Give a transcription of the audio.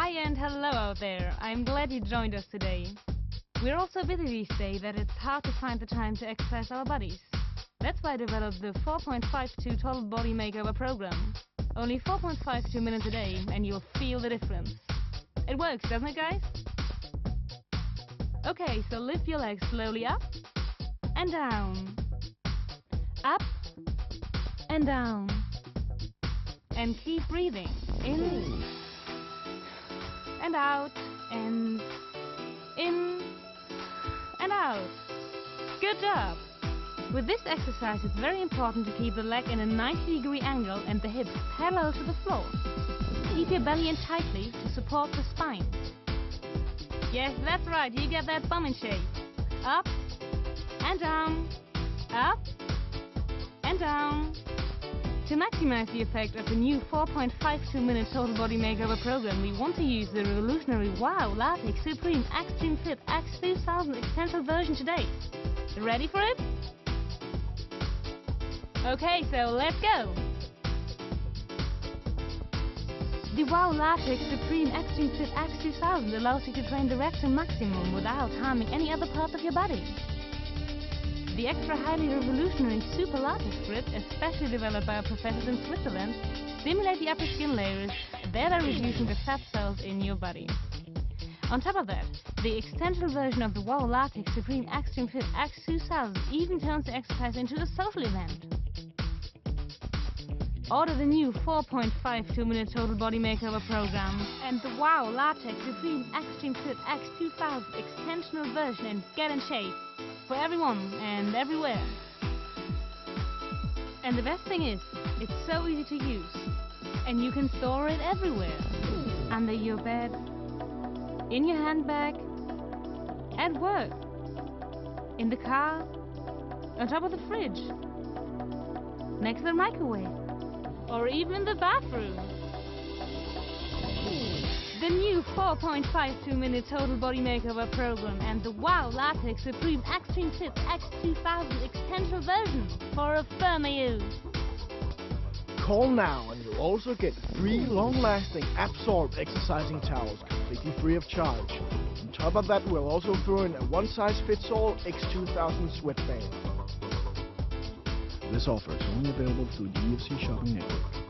Hi and hello out there. I'm glad you joined us today. We're all so busy these days that it's hard to find the time to exercise our bodies. That's why I developed the 4.52 Total Body Makeover program. Only 4.52 minutes a day and you'll feel the difference. It works, doesn't it guys? Okay, so lift your legs slowly up and down. Up and down. And keep breathing. In and out and in and out. Good job! With this exercise it's very important to keep the leg in a 90 degree angle and the hips parallel to the floor. Keep your belly in tightly to support the spine. Yes, that's right, you get that bum in shape. Up and down, up and down. To maximize the effect of the new 4.52 minute total body makeover program, we want to use the revolutionary WOW Latex Supreme Extreme Fit X2000 extensile version today. Ready for it? Okay, so let's go! The WOW Latex Supreme Extreme Fit X2000 allows you to train direct to maximum without harming any other part of your body. The extra highly revolutionary Super Latex Grip, especially developed by our professors in Switzerland, stimulate the upper skin layers, thereby reducing the fat cells in your body. On top of that, the extension version of the WOW Latex Supreme Extreme Fit X2000 even turns the exercise into a social event. Order the new 4.52 minute total body makeover program and the WOW Latex Supreme Extreme Fit X2000 extensional version and get in shape for everyone and everywhere. And the best thing is, it's so easy to use. And you can store it everywhere. Under your bed, in your handbag, at work, in the car, on top of the fridge, next to the microwave, or even in the bathroom. The new 4.52 minute total body makeover program and the WOW Latex Supreme Extreme Fit X2000 extension version for a firmer you. Call now and you'll also get three long-lasting Absorb exercising towels completely free of charge. On top of that, we'll also throw in a one-size-fits-all X2000 sweatband. This offer is only available through the EFC Shopping Network.